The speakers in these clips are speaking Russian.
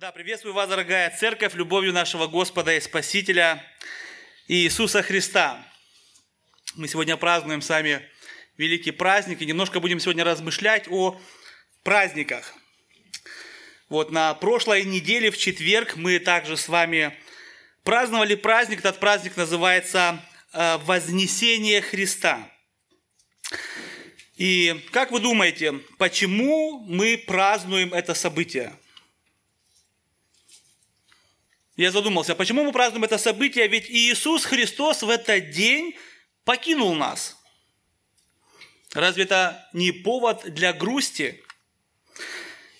Да, приветствую вас, дорогая церковь, любовью нашего Господа и Спасителя Иисуса Христа. Мы сегодня празднуем с вами великий праздник и немножко будем сегодня размышлять о праздниках. Вот на прошлой неделе, в четверг, мы также с вами праздновали праздник. Этот праздник называется э, Вознесение Христа. И как вы думаете, почему мы празднуем это событие? Я задумался, почему мы празднуем это событие? Ведь Иисус Христос в этот день покинул нас. Разве это не повод для грусти?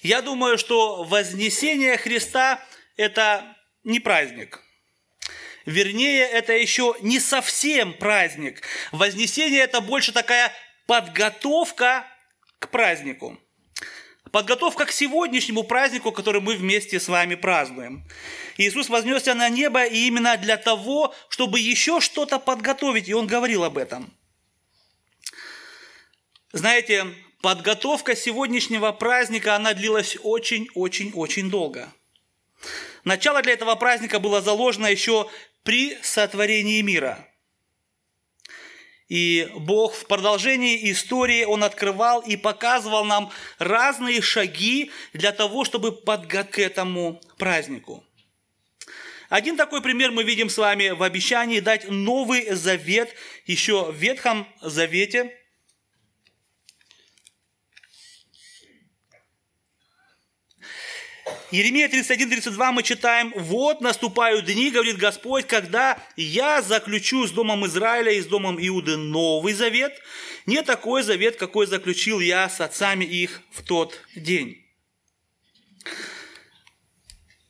Я думаю, что вознесение Христа – это не праздник. Вернее, это еще не совсем праздник. Вознесение – это больше такая подготовка к празднику. Подготовка к сегодняшнему празднику, который мы вместе с вами празднуем. Иисус вознесся на небо и именно для того, чтобы еще что-то подготовить, и Он говорил об этом. Знаете, подготовка сегодняшнего праздника, она длилась очень-очень-очень долго. Начало для этого праздника было заложено еще при сотворении мира – и Бог в продолжении истории, Он открывал и показывал нам разные шаги для того, чтобы подготовить к этому празднику. Один такой пример мы видим с вами в обещании дать Новый Завет еще в Ветхом Завете, Еремия 31-32 мы читаем, «Вот наступают дни, говорит Господь, когда я заключу с Домом Израиля и с Домом Иуды новый завет, не такой завет, какой заключил я с отцами их в тот день».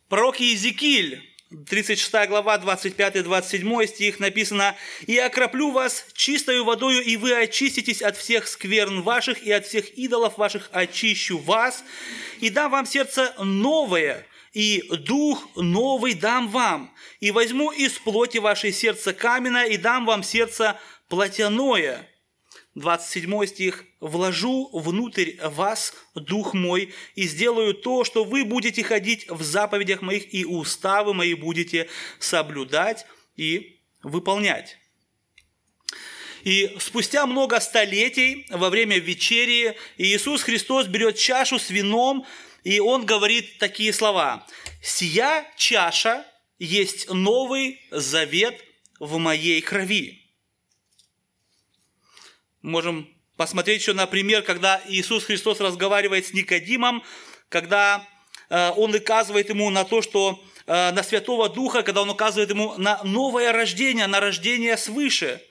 Пророк Иезекииль 36 глава, 25-27 стих написано, «И окроплю вас чистою водою, и вы очиститесь от всех скверн ваших, и от всех идолов ваших очищу вас, и дам вам сердце новое, и дух новый дам вам, и возьму из плоти вашей сердце каменное, и дам вам сердце плотяное, 27 стих, «Вложу внутрь вас дух мой, и сделаю то, что вы будете ходить в заповедях моих, и уставы мои будете соблюдать и выполнять». И спустя много столетий, во время вечерии, Иисус Христос берет чашу с вином, и Он говорит такие слова. «Сия чаша есть новый завет в моей крови». Можем посмотреть еще на пример, когда Иисус Христос разговаривает с Никодимом, когда э, он указывает ему на то, что э, на Святого Духа, когда он указывает ему на новое рождение, на рождение свыше.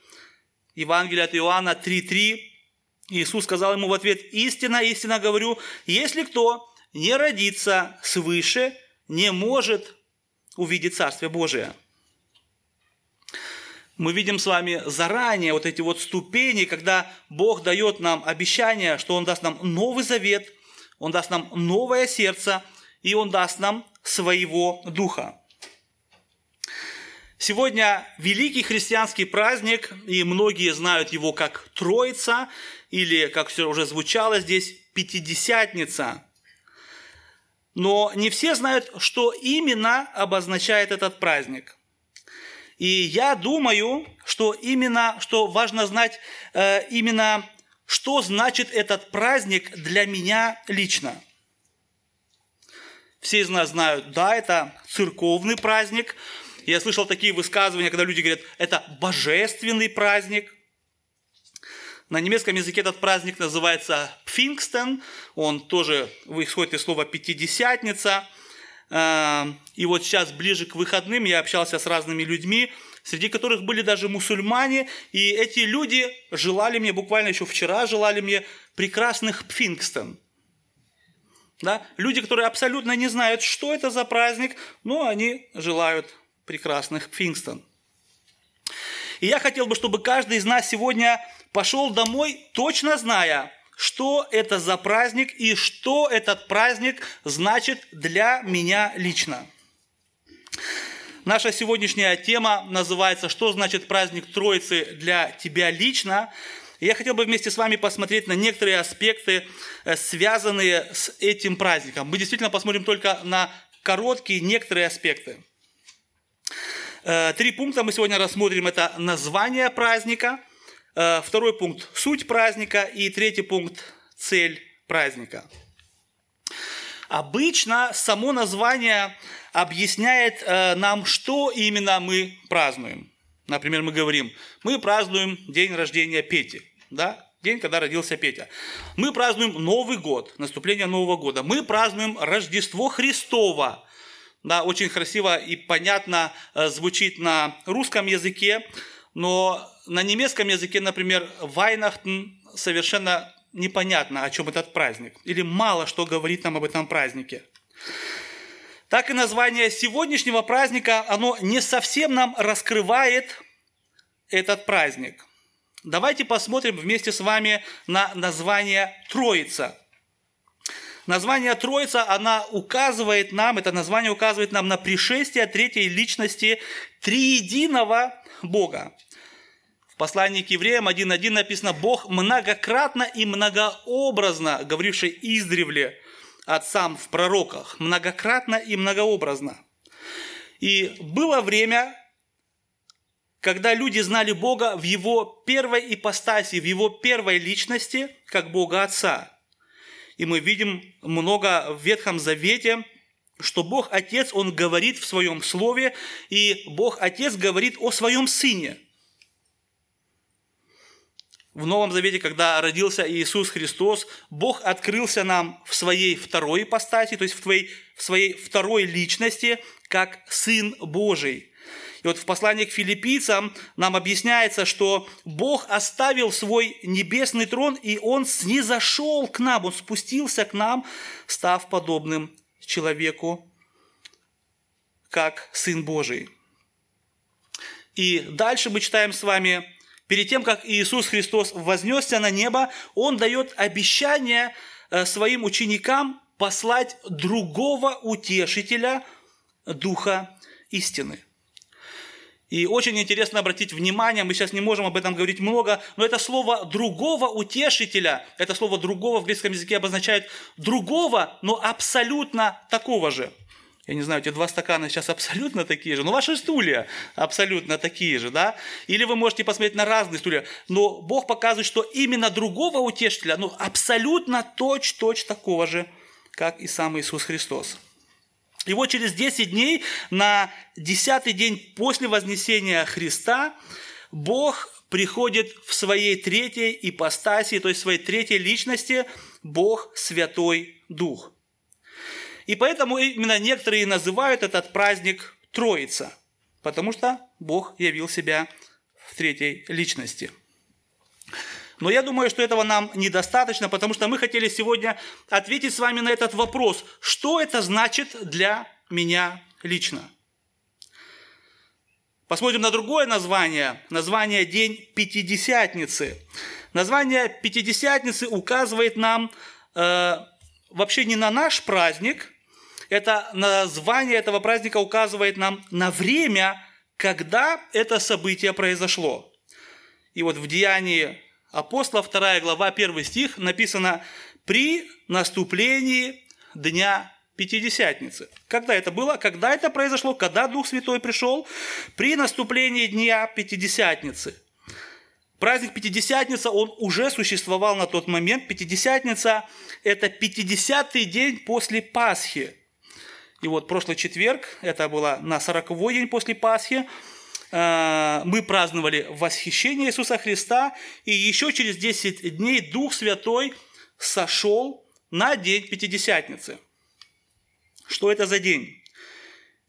Евангелие от Иоанна 3.3. Иисус сказал ему в ответ, «Истина, истина говорю, если кто не родится свыше, не может увидеть Царствие Божие» мы видим с вами заранее вот эти вот ступени, когда Бог дает нам обещание, что Он даст нам новый завет, Он даст нам новое сердце, и Он даст нам своего духа. Сегодня великий христианский праздник, и многие знают его как Троица, или, как все уже звучало здесь, Пятидесятница. Но не все знают, что именно обозначает этот праздник. И я думаю, что именно, что важно знать э, именно, что значит этот праздник для меня лично. Все из нас знают, да, это церковный праздник. Я слышал такие высказывания, когда люди говорят, это божественный праздник. На немецком языке этот праздник называется Пфингстен. Он тоже исходит из слова «пятидесятница». Эм, и вот сейчас, ближе к выходным, я общался с разными людьми, среди которых были даже мусульмане, и эти люди желали мне, буквально еще вчера желали мне прекрасных пфингстен. Да? Люди, которые абсолютно не знают, что это за праздник, но они желают прекрасных пфингстен. И я хотел бы, чтобы каждый из нас сегодня пошел домой, точно зная, что это за праздник и что этот праздник значит для меня лично. Наша сегодняшняя тема называется «Что значит праздник Троицы для тебя лично?». Я хотел бы вместе с вами посмотреть на некоторые аспекты, э, связанные с этим праздником. Мы действительно посмотрим только на короткие некоторые аспекты. Э, три пункта мы сегодня рассмотрим. Это название праздника, второй пункт – суть праздника и третий пункт – цель праздника. Обычно само название объясняет э, нам, что именно мы празднуем. Например, мы говорим, мы празднуем день рождения Пети, да? день, когда родился Петя. Мы празднуем Новый год, наступление Нового года. Мы празднуем Рождество Христово. Да, очень красиво и понятно э, звучит на русском языке, но на немецком языке, например, Вайнахтен совершенно непонятно, о чем этот праздник. Или мало что говорит нам об этом празднике. Так и название сегодняшнего праздника, оно не совсем нам раскрывает этот праздник. Давайте посмотрим вместе с вами на название Троица. Название Троица, она указывает нам, это название указывает нам на пришествие третьей личности триединого Бога. Послании к евреям 1.1 написано «Бог многократно и многообразно, говоривший издревле отцам в пророках, многократно и многообразно». И было время, когда люди знали Бога в Его первой ипостаси, в Его первой личности, как Бога Отца. И мы видим много в Ветхом Завете, что Бог Отец, Он говорит в Своем Слове, и Бог Отец говорит о Своем Сыне. В Новом Завете, когда родился Иисус Христос, Бог открылся нам в Своей второй ипостаси, то есть в, твоей, в Своей второй личности, как Сын Божий – и вот в послании к филиппийцам нам объясняется, что Бог оставил свой небесный трон, и Он снизошел к нам, Он спустился к нам, став подобным человеку, как Сын Божий. И дальше мы читаем с вами, перед тем, как Иисус Христос вознесся на небо, Он дает обещание э, своим ученикам послать другого утешителя Духа истины. И очень интересно обратить внимание, мы сейчас не можем об этом говорить много, но это слово «другого утешителя», это слово «другого» в греческом языке обозначает «другого», но абсолютно такого же. Я не знаю, эти два стакана сейчас абсолютно такие же, но ваши стулья абсолютно такие же, да? Или вы можете посмотреть на разные стулья, но Бог показывает, что именно другого утешителя, ну, абсолютно точь-точь такого же, как и сам Иисус Христос. И вот через 10 дней, на 10 день после вознесения Христа, Бог приходит в своей третьей ипостаси, то есть в своей третьей личности, Бог Святой Дух. И поэтому именно некоторые называют этот праздник Троица, потому что Бог явил себя в третьей личности – но я думаю, что этого нам недостаточно, потому что мы хотели сегодня ответить с вами на этот вопрос. Что это значит для меня лично? Посмотрим на другое название. Название «День Пятидесятницы». Название Пятидесятницы указывает нам э, вообще не на наш праздник, это название этого праздника указывает нам на время, когда это событие произошло. И вот в Деянии апостола, 2 глава, 1 стих, написано «при наступлении Дня Пятидесятницы». Когда это было? Когда это произошло? Когда Дух Святой пришел? При наступлении Дня Пятидесятницы. Праздник Пятидесятница, он уже существовал на тот момент. Пятидесятница – это пятидесятый день после Пасхи. И вот прошлый четверг, это было на сороковой день после Пасхи, Э, мы праздновали восхищение Иисуса Христа, и еще через 10 дней Дух Святой сошел на день Пятидесятницы. Что это за день?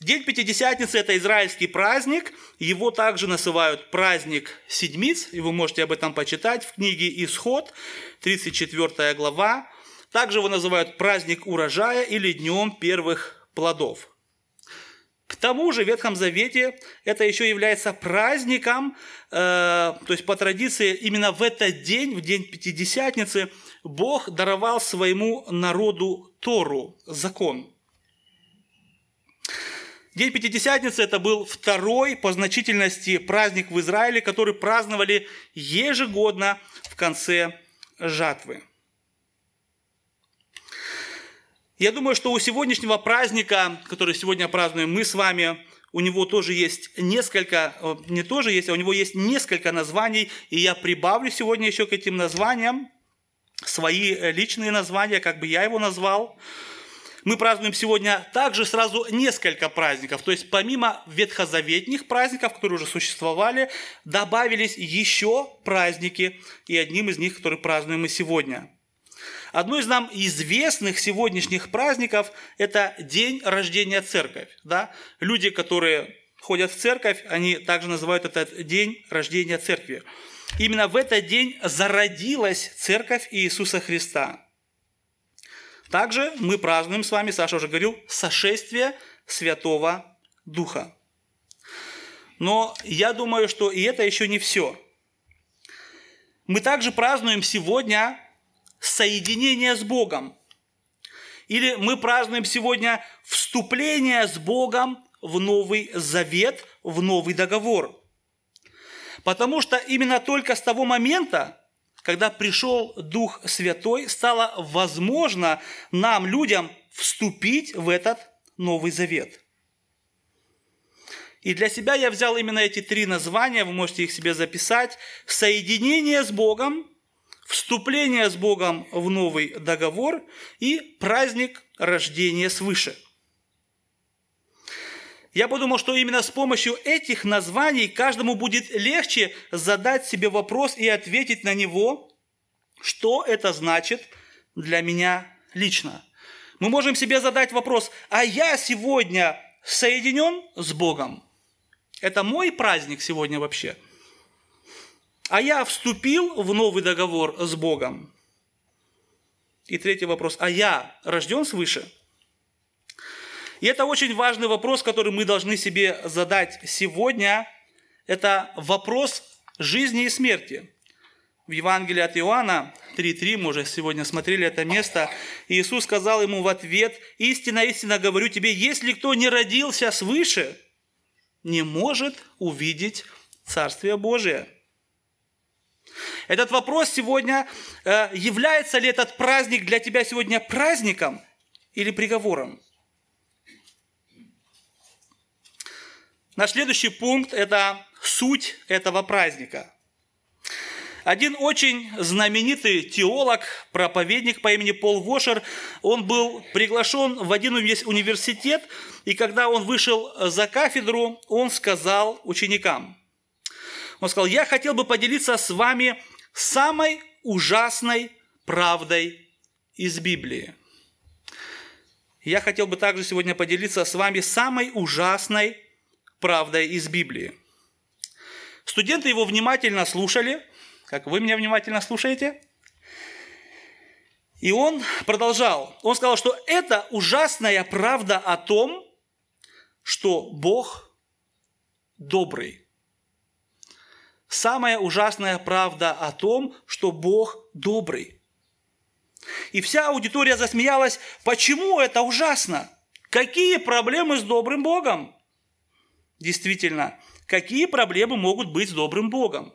День Пятидесятницы – это израильский праздник, его также называют праздник Седмиц, и вы можете об этом почитать в книге «Исход», 34 глава. Также его называют праздник урожая или днем первых плодов. К тому же в Ветхом Завете это еще является праздником, э, то есть по традиции именно в этот день, в день Пятидесятницы, Бог даровал своему народу Тору, закон. День Пятидесятницы – это был второй по значительности праздник в Израиле, который праздновали ежегодно в конце жатвы. Я думаю, что у сегодняшнего праздника, который сегодня празднуем мы с вами, у него тоже есть несколько, э, не тоже есть, а у него есть несколько названий, и я прибавлю сегодня еще к этим названиям свои э, личные названия, как бы я его назвал. Мы празднуем сегодня также сразу несколько праздников. То есть помимо ветхозаветных праздников, которые уже существовали, добавились еще праздники, и одним из них, который празднуем мы сегодня. Одно из нам известных сегодняшних праздников – это день рождения церковь. Да? Люди, которые ходят в церковь, они также называют этот день рождения церкви. Именно в этот день зародилась церковь Иисуса Христа. Также мы празднуем с вами, Саша уже говорил, сошествие Святого Духа. Но я думаю, что и это еще не все. Мы также празднуем сегодня соединение с Богом. Или мы празднуем сегодня вступление с Богом в Новый Завет, в Новый Договор. Потому что именно только с того момента, когда пришел Дух Святой, стало возможно нам, людям, вступить в этот Новый Завет. И для себя я взял именно эти три названия, вы можете их себе записать. Соединение с Богом, вступление с Богом в новый договор и праздник рождения свыше. Я подумал, что именно с помощью этих названий каждому будет легче задать себе вопрос и ответить на него, что это значит для меня лично. Мы можем себе задать вопрос, а я сегодня соединен с Богом? Это мой праздник сегодня вообще – а я вступил в новый договор с Богом. И третий вопрос. А я рожден свыше? И это очень важный вопрос, который мы должны себе задать сегодня. Это вопрос жизни и смерти. В Евангелии от Иоанна 3.3, мы уже сегодня смотрели это место, Иисус сказал ему в ответ, «Истинно, истинно говорю тебе, если кто не родился свыше, не может увидеть Царствие Божие». Этот вопрос сегодня, э, является ли этот праздник для тебя сегодня праздником или приговором? Наш следующий пункт – это суть этого праздника. Один очень знаменитый теолог, проповедник по имени Пол Вошер, он был приглашен в один университет, и когда он вышел за кафедру, он сказал ученикам, он сказал, я хотел бы поделиться с вами самой ужасной правдой из Библии. Я хотел бы также сегодня поделиться с вами самой ужасной правдой из Библии. Студенты его внимательно слушали, как вы меня внимательно слушаете. И он продолжал. Он сказал, что это ужасная правда о том, что Бог добрый самая ужасная правда о том, что Бог добрый. И вся аудитория засмеялась, почему это ужасно? Какие проблемы с добрым Богом? Действительно, какие проблемы могут быть с добрым Богом?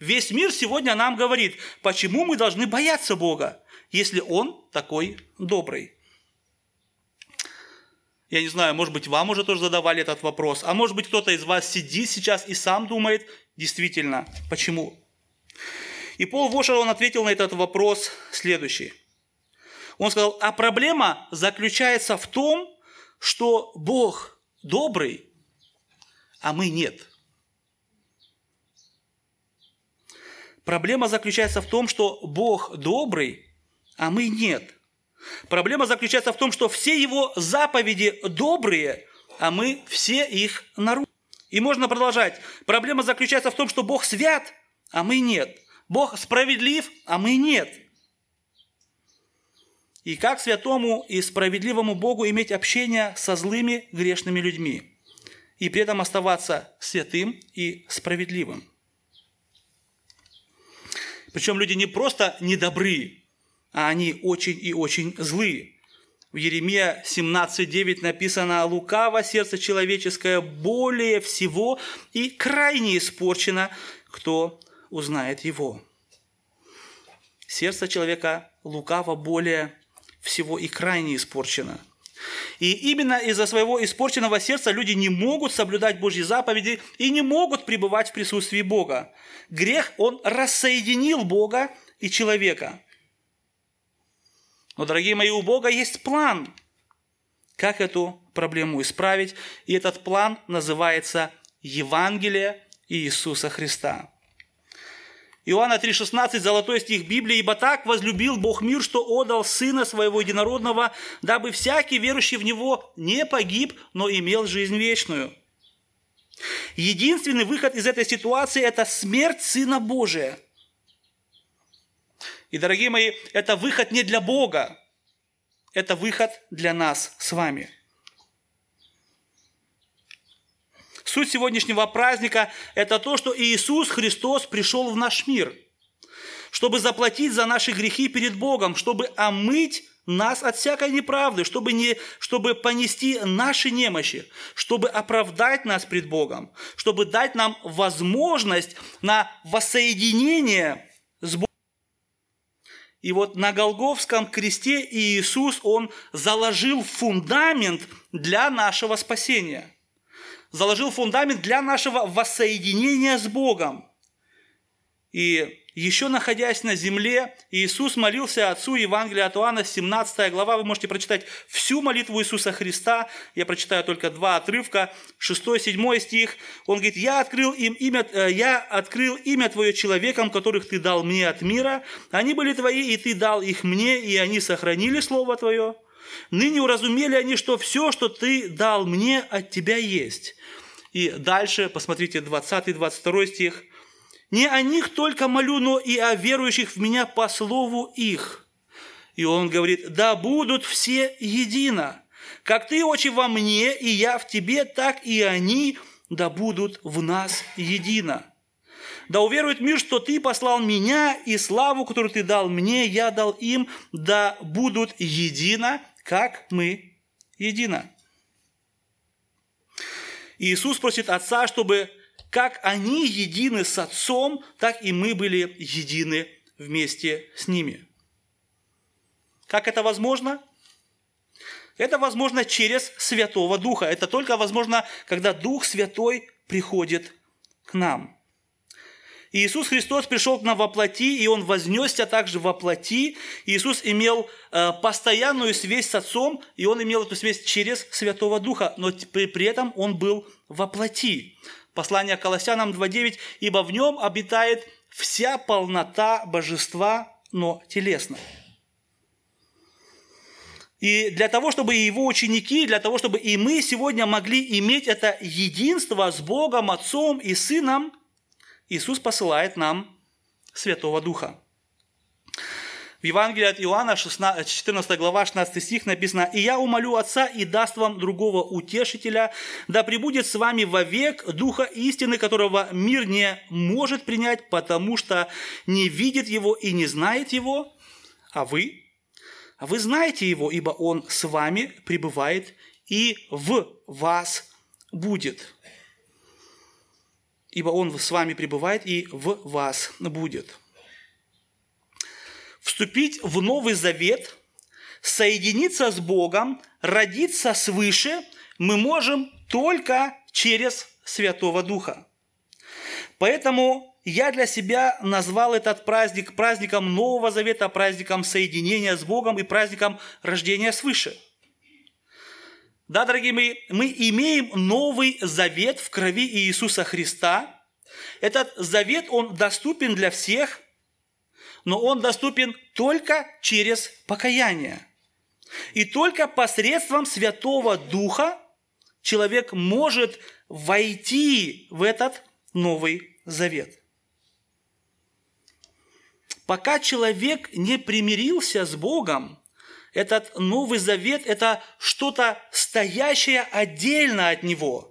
Весь мир сегодня нам говорит, почему мы должны бояться Бога, если Он такой добрый. Я не знаю, может быть, вам уже тоже задавали этот вопрос, а может быть, кто-то из вас сидит сейчас и сам думает, действительно, почему? И Пол Вошер, он ответил на этот вопрос следующий. Он сказал, а проблема заключается в том, что Бог добрый, а мы нет. Проблема заключается в том, что Бог добрый, а мы нет. Проблема заключается в том, что все его заповеди добрые, а мы все их нарушили. И можно продолжать. Проблема заключается в том, что Бог свят, а мы нет. Бог справедлив, а мы нет. И как святому и справедливому Богу иметь общение со злыми грешными людьми и при этом оставаться святым и справедливым? Причем люди не просто недобры, а они очень и очень злые. В Еремия 17.9 написано «Лукаво сердце человеческое более всего и крайне испорчено, кто узнает его». Сердце человека лукаво более всего и крайне испорчено. И именно из-за своего испорченного сердца люди не могут соблюдать Божьи заповеди и не могут пребывать в присутствии Бога. Грех, он рассоединил Бога и человека. Но, дорогие мои, у Бога есть план, как эту проблему исправить. И этот план называется Евангелие Иисуса Христа. Иоанна 3,16, золотой стих Библии, «Ибо так возлюбил Бог мир, что отдал Сына Своего Единородного, дабы всякий верующий в Него не погиб, но имел жизнь вечную». Единственный выход из этой ситуации – это смерть Сына Божия. И, дорогие мои, это выход не для Бога, это выход для нас с вами – Суть сегодняшнего праздника – это то, что Иисус Христос пришел в наш мир, чтобы заплатить за наши грехи перед Богом, чтобы омыть нас от всякой неправды, чтобы, не, чтобы понести наши немощи, чтобы оправдать нас пред Богом, чтобы дать нам возможность на воссоединение с Богом. И вот на Голговском кресте Иисус, Он заложил фундамент для нашего спасения – заложил фундамент для нашего воссоединения с Богом. И еще находясь на земле, Иисус молился Отцу Евангелия от Иоанна, 17 глава, вы можете прочитать всю молитву Иисуса Христа, я прочитаю только два отрывка, 6-7 стих, он говорит, «Я открыл, им имя, э, «Я открыл имя Твое человекам, которых Ты дал мне от мира, они были Твои, и Ты дал их мне, и они сохранили Слово Твое». Ныне уразумели они, что все, что ты дал мне, от тебя есть. И дальше, посмотрите, 20-22 стих. «Не о них только молю, но и о верующих в меня по слову их». И он говорит, «Да будут все едино, как ты, очень во мне, и я в тебе, так и они, да будут в нас едино. Да уверует мир, что ты послал меня, и славу, которую ты дал мне, я дал им, да будут едино, как мы едино. Иисус просит Отца, чтобы как они едины с Отцом, так и мы были едины вместе с ними. Как это возможно? Это возможно через Святого Духа. Это только возможно, когда Дух Святой приходит к нам. Иисус Христос пришел к нам во плоти, и Он вознесся также во плоти. Иисус имел э, постоянную связь с Отцом, и Он имел эту связь через Святого Духа, но при, при этом Он был во плоти. Послание к Колоссянам 2.9, «Ибо в Нем обитает вся полнота божества, но телесно». И для того, чтобы и его ученики, для того, чтобы и мы сегодня могли иметь это единство с Богом, Отцом и Сыном, Иисус посылает нам Святого Духа. В Евангелии от Иоанна, 16, 14 глава, 16 стих написано, «И я умолю Отца и даст вам другого утешителя, да пребудет с вами вовек Духа истины, которого мир не может принять, потому что не видит его и не знает его, а вы, а вы знаете его, ибо он с вами пребывает и в вас будет» ибо Он с вами пребывает и в вас будет. Вступить в Новый Завет, соединиться с Богом, родиться свыше мы можем только через Святого Духа. Поэтому я для себя назвал этот праздник праздником Нового Завета, праздником соединения с Богом и праздником рождения свыше – да, дорогие мои, мы имеем новый завет в крови Иисуса Христа. Этот завет, он доступен для всех, но он доступен только через покаяние. И только посредством Святого Духа человек может войти в этот Новый Завет. Пока человек не примирился с Богом, этот Новый Завет – это что-то стоящее отдельно от него.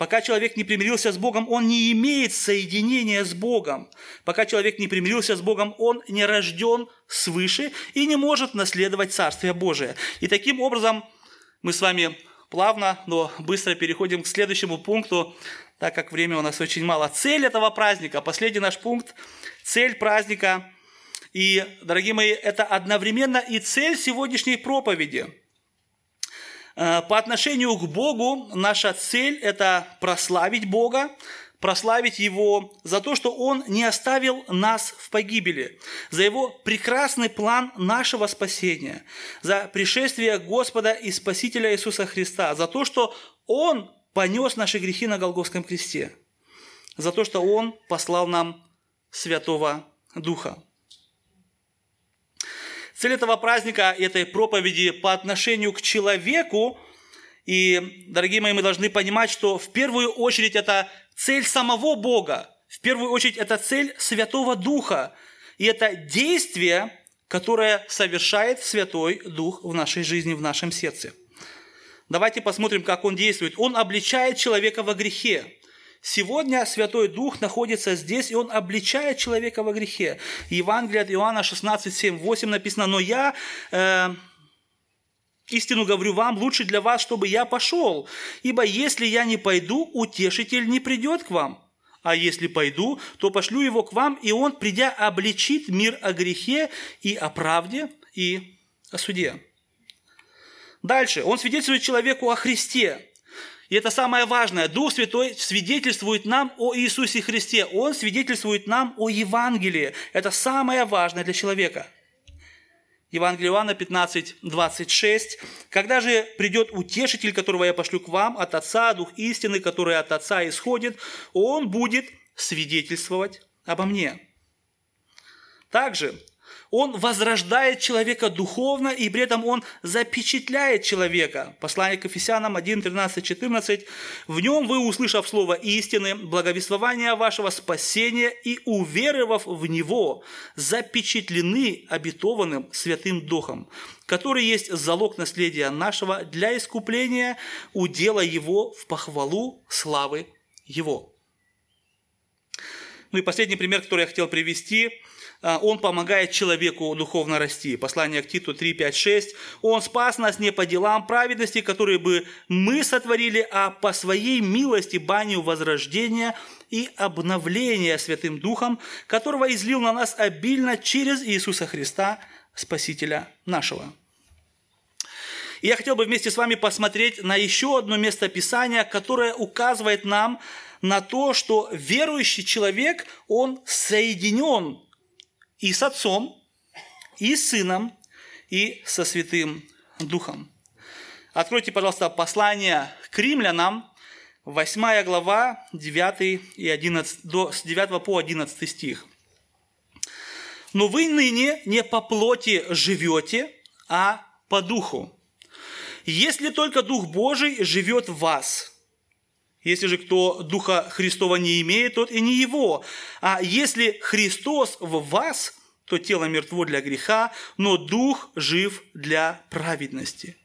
Пока человек не примирился с Богом, он не имеет соединения с Богом. Пока человек не примирился с Богом, он не рожден свыше и не может наследовать Царствие Божие. И таким образом мы с вами плавно, но быстро переходим к следующему пункту, так как времени у нас очень мало. Цель этого праздника, последний наш пункт, цель праздника И, дорогие мои, это одновременно и цель сегодняшней проповеди. Э, по отношению к Богу наша цель – это прославить Бога, прославить Его за то, что Он не оставил нас в погибели, за Его прекрасный план нашего спасения, за пришествие Господа и Спасителя Иисуса Христа, за то, что Он понес наши грехи на Голгофском кресте, за то, что Он послал нам Святого Духа. Цель этого праздника, этой проповеди по отношению к человеку, и, дорогие мои, мы должны понимать, что в первую очередь это цель самого Бога, в первую очередь это цель Святого Духа, и это действие, которое совершает Святой Дух в нашей жизни, в нашем сердце. Давайте посмотрим, как Он действует. Он обличает человека во грехе. Сегодня Святой Дух находится здесь, и Он обличает человека во грехе. Евангелие от Иоанна 16, 7, 8 написано, «Но я, э, истину говорю вам, лучше для вас, чтобы я пошел, ибо если я не пойду, утешитель не придет к вам». А если пойду, то пошлю его к вам, и он, придя, обличит мир о грехе и о правде и о суде. Дальше. Он свидетельствует человеку о Христе. И это самое важное. Дух Святой свидетельствует нам о Иисусе Христе. Он свидетельствует нам о Евангелии. Это самое важное для человека. Евангелие Иоанна 15, 26. «Когда же придет утешитель, которого я пошлю к вам от Отца, Дух истины, который от Отца исходит, он будет свидетельствовать обо мне». Также он возрождает человека духовно, и при этом он запечатляет человека. Послание к Ефесянам 1, 13, 14. «В нем вы, услышав слово истины, благовествование вашего спасения и уверовав в него, запечатлены обетованным Святым Духом, который есть залог наследия нашего для искупления удела его в похвалу славы его». Ну и последний пример, который я хотел привести – он помогает человеку духовно расти. Послание к Титу 3, 5, 6. Он спас нас не по делам праведности, которые бы мы сотворили, а по своей милости баню возрождения и обновления Святым Духом, которого излил на нас обильно через Иисуса Христа, Спасителя нашего. И я хотел бы вместе с вами посмотреть на еще одно место Писания, которое указывает нам на то, что верующий человек, он соединен и с Отцом, и с Сыном, и со Святым Духом. Откройте, пожалуйста, послание к римлянам, 8 глава, 9, и 11, до, с 9 по 11 стих. «Но вы ныне не по плоти живете, а по духу. Если только Дух Божий живет в вас, если же кто Духа Христова не имеет, тот и не его. А если Христос в вас, то тело мертво для греха, но Дух жив для праведности.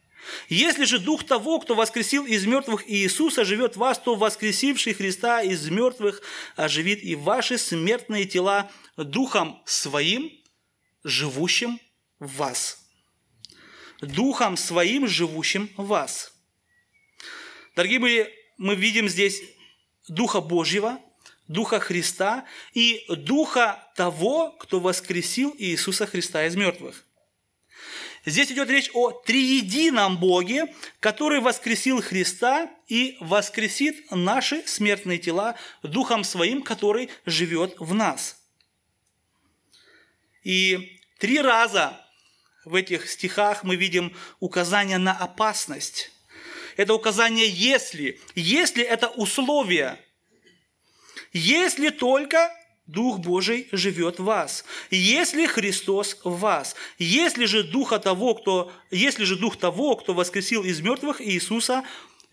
Если же Дух того, кто воскресил из мертвых Иисуса, живет в вас, то воскресивший Христа из мертвых оживит и ваши смертные тела Духом Своим, живущим в вас. Духом Своим, живущим в вас. Дорогие мои, мы видим здесь Духа Божьего, Духа Христа и Духа того, кто воскресил Иисуса Христа из мертвых. Здесь идет речь о триедином Боге, который воскресил Христа и воскресит наши смертные тела Духом Своим, который живет в нас. И три раза в этих стихах мы видим указание на опасность это указание «если». «Если» – это условие. Если только Дух Божий живет в вас. Если Христос в вас. Если же, Духа того, кто, если же Дух того, кто воскресил из мертвых Иисуса,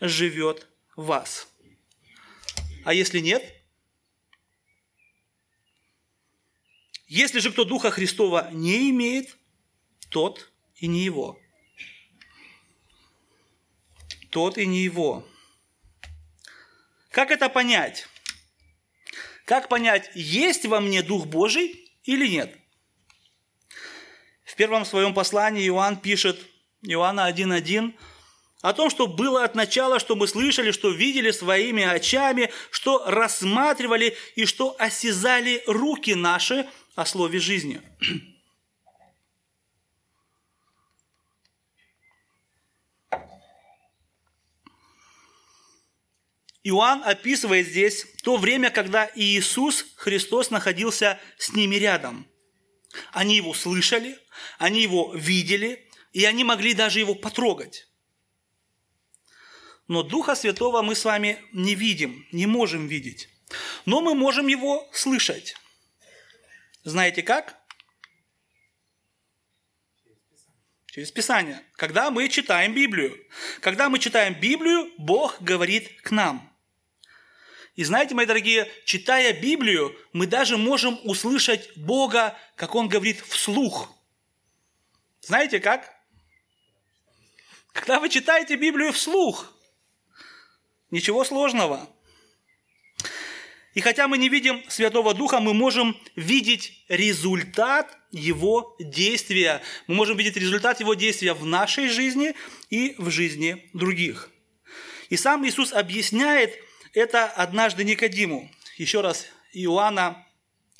живет в вас. А если нет? Если же кто Духа Христова не имеет, тот и не его тот и не его. Как это понять? Как понять, есть во мне Дух Божий или нет? В первом своем послании Иоанн пишет, Иоанна 1.1, о том, что было от начала, что мы слышали, что видели своими очами, что рассматривали и что осязали руки наши о слове жизни. Иоанн описывает здесь то время, когда Иисус Христос находился с ними рядом. Они его слышали, они его видели, и они могли даже его потрогать. Но Духа Святого мы с вами не видим, не можем видеть. Но мы можем его слышать. Знаете как? Через Писание. Когда мы читаем Библию. Когда мы читаем Библию, Бог говорит к нам. И знаете, мои дорогие, читая Библию, мы даже можем услышать Бога, как Он говорит вслух. Знаете как? Когда вы читаете Библию вслух, ничего сложного. И хотя мы не видим Святого Духа, мы можем видеть результат Его действия. Мы можем видеть результат Его действия в нашей жизни и в жизни других. И сам Иисус объясняет это однажды Никодиму. Еще раз, Иоанна,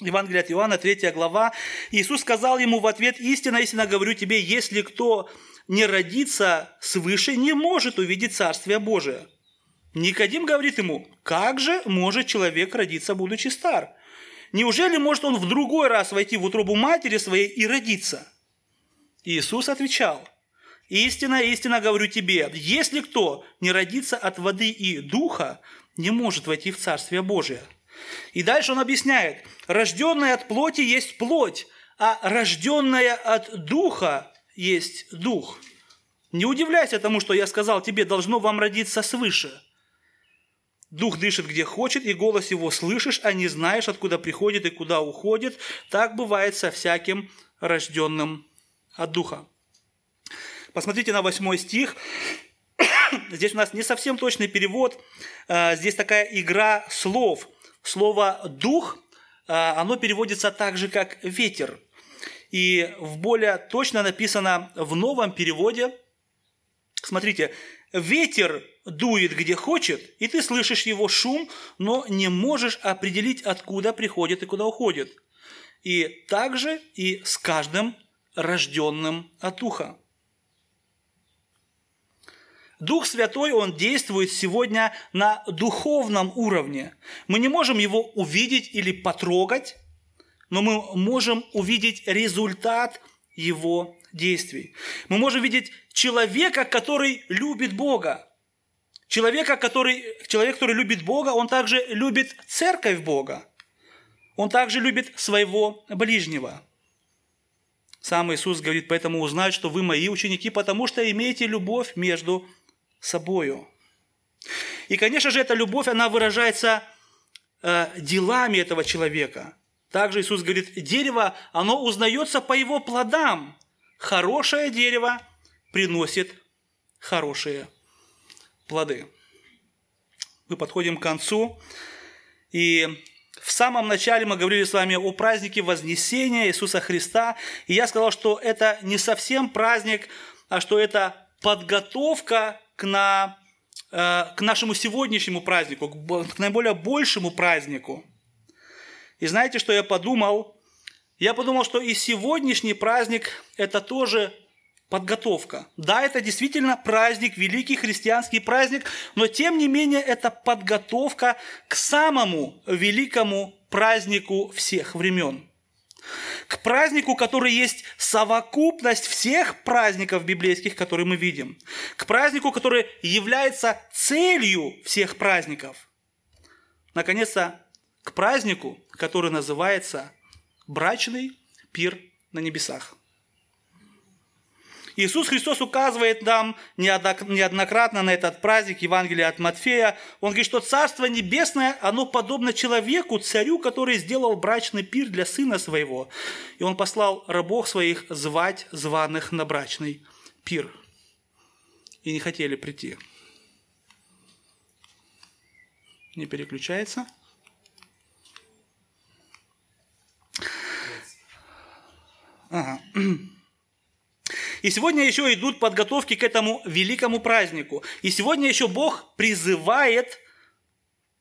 Евангелие от Иоанна, 3 глава. Иисус сказал ему в ответ, «Истинно, истинно говорю тебе, если кто не родится свыше, не может увидеть Царствие Божие». Никодим говорит ему, как же может человек родиться, будучи стар? Неужели может он в другой раз войти в утробу матери своей и родиться? Иисус отвечал, истинно, истинно говорю тебе, если кто не родится от воды и духа, не может войти в Царствие Божие. И дальше он объясняет, рожденная от плоти есть плоть, а рожденная от духа есть дух. Не удивляйся тому, что я сказал тебе, должно вам родиться свыше. Дух дышит где хочет, и голос его слышишь, а не знаешь, откуда приходит и куда уходит. Так бывает со всяким рожденным от Духа. Посмотрите на восьмой стих. Здесь у нас не совсем точный перевод. А, здесь такая игра слов. Слово «дух» а, оно переводится так же, как «ветер». И в более точно написано в новом переводе, смотрите, ветер дует где хочет, и ты слышишь его шум, но не можешь определить, откуда приходит и куда уходит. И также и с каждым рожденным от Духа. Дух Святой, Он действует сегодня на духовном уровне. Мы не можем его увидеть или потрогать, но мы можем увидеть результат его действий. Мы можем видеть человека, который любит Бога. Человека, который, человек, который любит Бога, он также любит церковь Бога. Он также любит своего ближнего. Сам Иисус говорит, поэтому узнают, что вы мои ученики, потому что имеете любовь между собою. И, конечно же, эта любовь, она выражается э, делами этого человека. Также Иисус говорит, дерево, оно узнается по его плодам. Хорошее дерево приносит хорошие плоды. Мы подходим к концу. И в самом начале мы говорили с вами о празднике Вознесения Иисуса Христа. И я сказал, что это не совсем праздник, а что это подготовка к, на, э, к нашему сегодняшнему празднику, к наиболее большему празднику. И знаете, что я подумал? Я подумал, что и сегодняшний праздник – это тоже подготовка. Да, это действительно праздник, великий христианский праздник, но тем не менее это подготовка к самому великому празднику всех времен – к празднику, который есть совокупность всех праздников библейских, которые мы видим, к празднику, который является целью всех праздников. Наконец-то, к празднику, который называется брачный пир на небесах. Иисус Христос указывает нам неоднократно на этот праздник Евангелия от Матфея. Он говорит, что Царство Небесное, оно подобно человеку, царю, который сделал брачный пир для сына своего. И он послал рабов своих звать званых на брачный пир. И не хотели прийти. Не переключается. Ага. И сегодня еще идут подготовки к этому великому празднику. И сегодня еще Бог призывает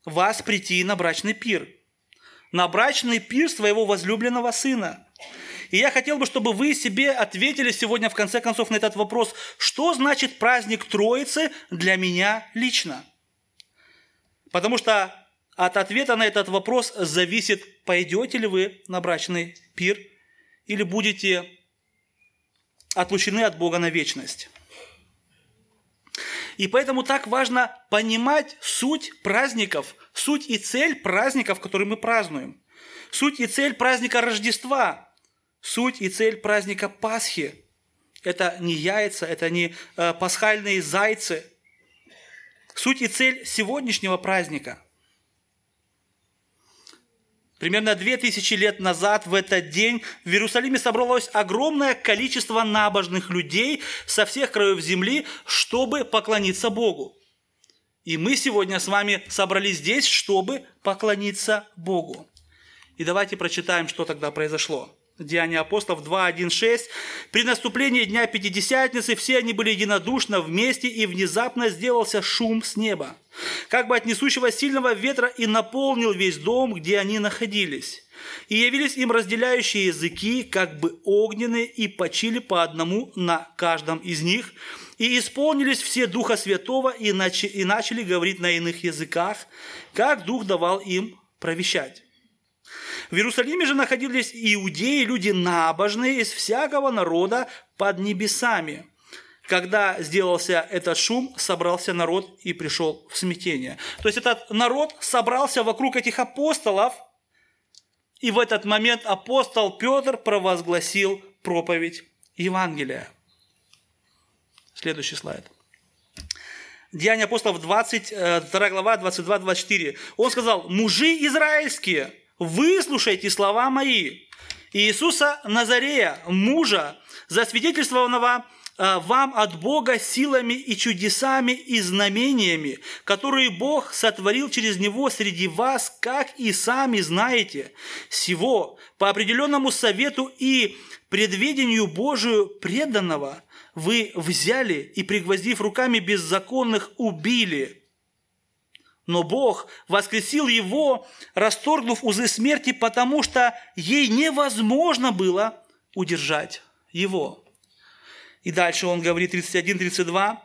вас прийти на брачный пир. На брачный пир своего возлюбленного сына. И я хотел бы, чтобы вы себе ответили сегодня в конце концов на этот вопрос, что значит праздник Троицы для меня лично? Потому что от ответа на этот вопрос зависит, пойдете ли вы на брачный пир или будете отлучены от Бога на вечность. И поэтому так важно понимать суть праздников, суть и цель праздников, которые мы празднуем. Суть и цель праздника Рождества, суть и цель праздника Пасхи. Это не яйца, это не э, пасхальные зайцы. Суть и цель сегодняшнего праздника – Примерно две тысячи лет назад в этот день в Иерусалиме собралось огромное количество набожных людей со всех краев земли, чтобы поклониться Богу. И мы сегодня с вами собрались здесь, чтобы поклониться Богу. И давайте прочитаем, что тогда произошло. Деяния апостолов 2, 1, 6. При наступлении Дня Пятидесятницы все они были единодушно вместе, и внезапно сделался шум с неба, как бы от несущего сильного ветра, и наполнил весь дом, где они находились. И явились им разделяющие языки, как бы огненные, и почили по одному на каждом из них. И исполнились все Духа Святого, и начали говорить на иных языках, как Дух давал им провещать. В Иерусалиме же находились иудеи, люди набожные из всякого народа под небесами. Когда сделался этот шум, собрался народ и пришел в смятение. То есть этот народ собрался вокруг этих апостолов, и в этот момент апостол Петр провозгласил проповедь Евангелия. Следующий слайд. Деяния апостолов 22 э, глава 22-24. Он сказал, мужи израильские, выслушайте слова мои. Иисуса Назарея, мужа, засвидетельствованного э, вам от Бога силами и чудесами и знамениями, которые Бог сотворил через Него среди вас, как и сами знаете. Всего по определенному совету и предведению Божию преданного вы взяли и, пригвоздив руками беззаконных, убили – но Бог воскресил его, расторгнув узы смерти, потому что ей невозможно было удержать его. И дальше он говорит 31-32.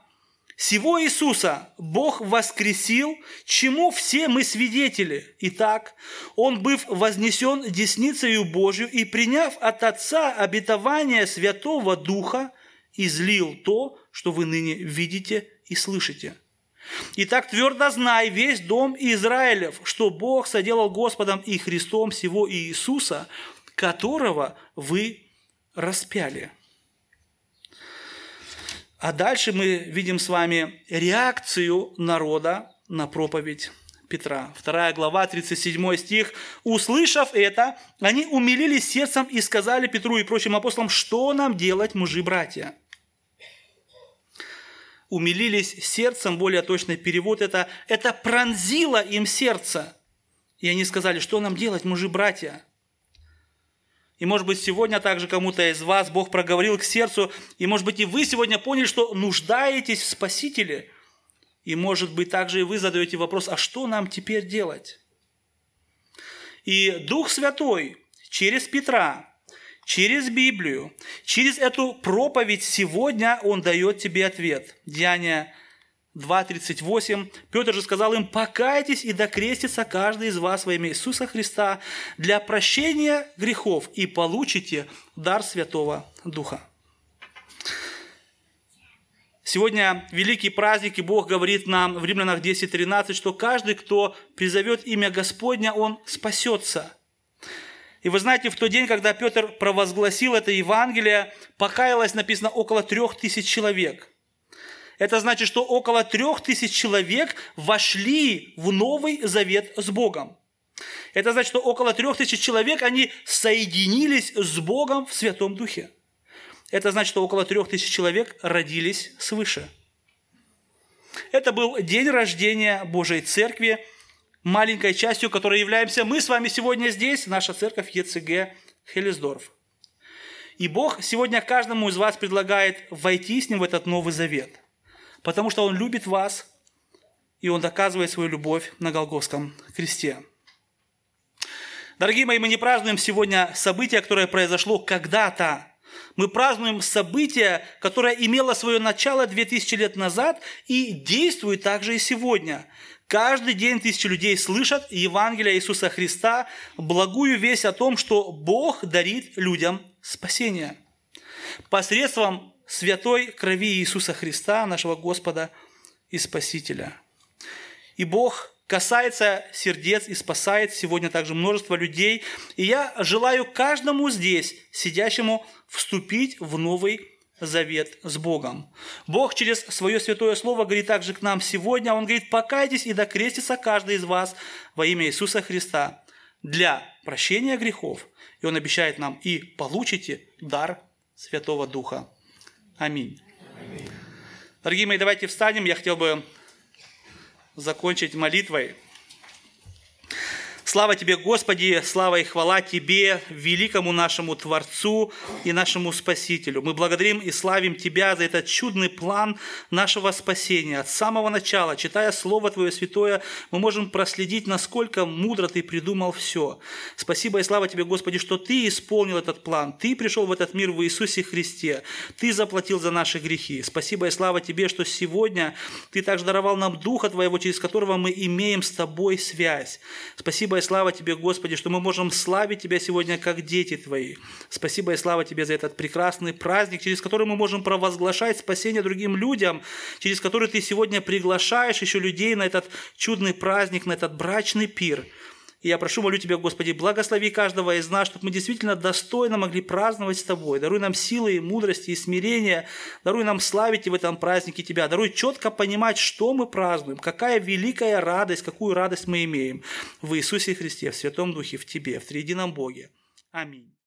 Сего Иисуса Бог воскресил, чему все мы свидетели. Итак, Он, быв вознесен десницею Божью и приняв от Отца обетование Святого Духа, излил то, что вы ныне видите и слышите – Итак, твердо знай весь дом Израилев, что Бог соделал Господом и Христом всего Иисуса, которого вы распяли. А дальше мы видим с вами реакцию народа на проповедь Петра. Вторая глава, 37 стих. «Услышав это, они умилились сердцем и сказали Петру и прочим апостолам, что нам делать, мужи-братья?» Умилились сердцем, более точный перевод это, это пронзило им сердце. И они сказали, что нам делать, мужи-братья? И может быть сегодня также кому-то из вас Бог проговорил к сердцу, и может быть и вы сегодня поняли, что нуждаетесь в Спасителе. И может быть также и вы задаете вопрос, а что нам теперь делать? И Дух Святой через Петра через Библию, через эту проповедь сегодня Он дает тебе ответ. Деяние 2.38. Петр же сказал им, покайтесь и докрестится каждый из вас во имя Иисуса Христа для прощения грехов и получите дар Святого Духа. Сегодня великий праздник, и Бог говорит нам в Римлянах 10.13, что каждый, кто призовет имя Господня, он спасется – и вы знаете, в тот день, когда Петр провозгласил это Евангелие, покаялось, написано, около трех тысяч человек. Это значит, что около трех тысяч человек вошли в Новый Завет с Богом. Это значит, что около трех тысяч человек, они соединились с Богом в Святом Духе. Это значит, что около трех тысяч человек родились свыше. Это был день рождения Божьей Церкви – маленькой частью, которой являемся мы с вами сегодня здесь, наша церковь ЕЦГ Хелесдорф. И Бог сегодня каждому из вас предлагает войти с Ним в этот Новый Завет, потому что Он любит вас, и Он доказывает свою любовь на Голгофском кресте. Дорогие мои, мы не празднуем сегодня событие, которое произошло когда-то. Мы празднуем событие, которое имело свое начало 2000 лет назад и действует также и сегодня Каждый день тысячи людей слышат Евангелие Иисуса Христа, благую весть о том, что Бог дарит людям спасение. Посредством святой крови Иисуса Христа, нашего Господа и Спасителя. И Бог касается сердец и спасает сегодня также множество людей. И я желаю каждому здесь, сидящему, вступить в новый завет с Богом. Бог через свое святое слово говорит также к нам сегодня. Он говорит, покайтесь и докрестится каждый из вас во имя Иисуса Христа для прощения грехов. И Он обещает нам, и получите дар Святого Духа. Аминь. Аминь. Дорогие мои, давайте встанем. Я хотел бы закончить молитвой. Слава Тебе, Господи, слава и хвала Тебе, великому нашему Творцу и нашему Спасителю. Мы благодарим и славим Тебя за этот чудный план нашего спасения. От самого начала, читая Слово Твое Святое, мы можем проследить, насколько мудро Ты придумал все. Спасибо и слава Тебе, Господи, что Ты исполнил этот план. Ты пришел в этот мир в Иисусе Христе. Ты заплатил за наши грехи. Спасибо и слава Тебе, что сегодня Ты также даровал нам Духа Твоего, через которого мы имеем с Тобой связь. Спасибо и слава Тебе, Господи, что мы можем славить Тебя сегодня как дети Твои. Спасибо и слава Тебе за этот прекрасный праздник, через который мы можем провозглашать спасение другим людям, через который Ты сегодня приглашаешь еще людей на этот чудный праздник, на этот брачный пир – и я прошу, молю Тебя, Господи, благослови каждого из нас, чтобы мы действительно достойно могли праздновать с Тобой. Даруй нам силы и мудрости и смирения. Даруй нам славить в этом празднике Тебя. Даруй четко понимать, что мы празднуем, какая великая радость, какую радость мы имеем в Иисусе Христе, в Святом Духе, в Тебе, в Триедином Боге. Аминь.